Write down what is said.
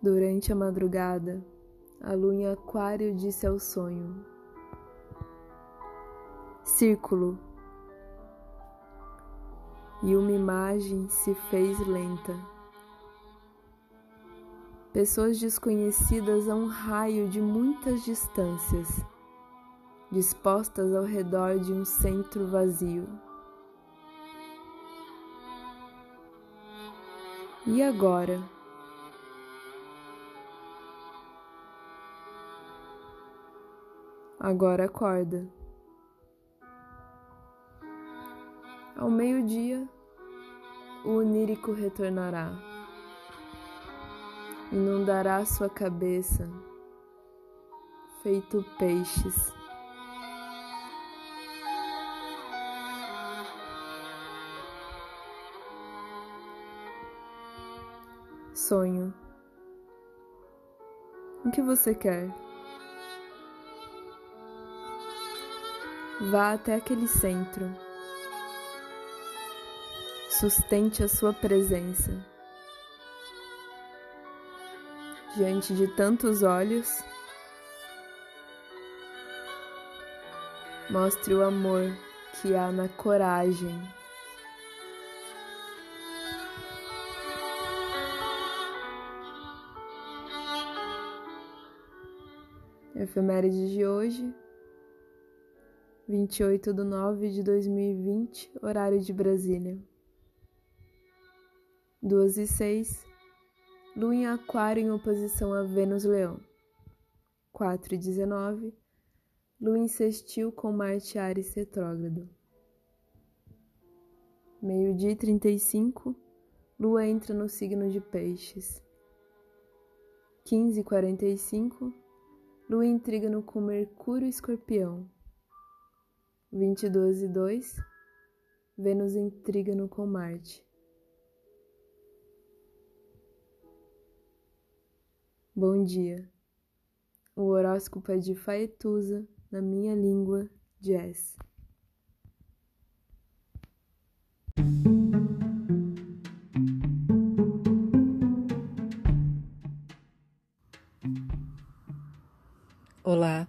Durante a madrugada, a lua em aquário disse ao sonho: Círculo. E uma imagem se fez lenta. Pessoas desconhecidas a um raio de muitas distâncias, dispostas ao redor de um centro vazio. E agora? Agora acorda. Ao meio-dia, o onírico retornará, inundará sua cabeça, feito peixes. Sonho. O que você quer? Vá até aquele centro. Sustente a sua presença. Diante de tantos olhos, mostre o amor que há na coragem. Efeméride de hoje, 28 de nove de 2020, horário de Brasília. 2 e 6, Lua em Aquário em oposição a Vênus-Leão. 4 e 19, Lua em com Marte Ares retrógrado. Meio-dia e 35, Lua entra no signo de Peixes. 15 e 45, Lua em trígono com Mercúrio Escorpião. 22 e 2, Vênus em trígono com Marte. Bom dia. O horóscopo é de Faetusa, na minha língua, jazz. Olá,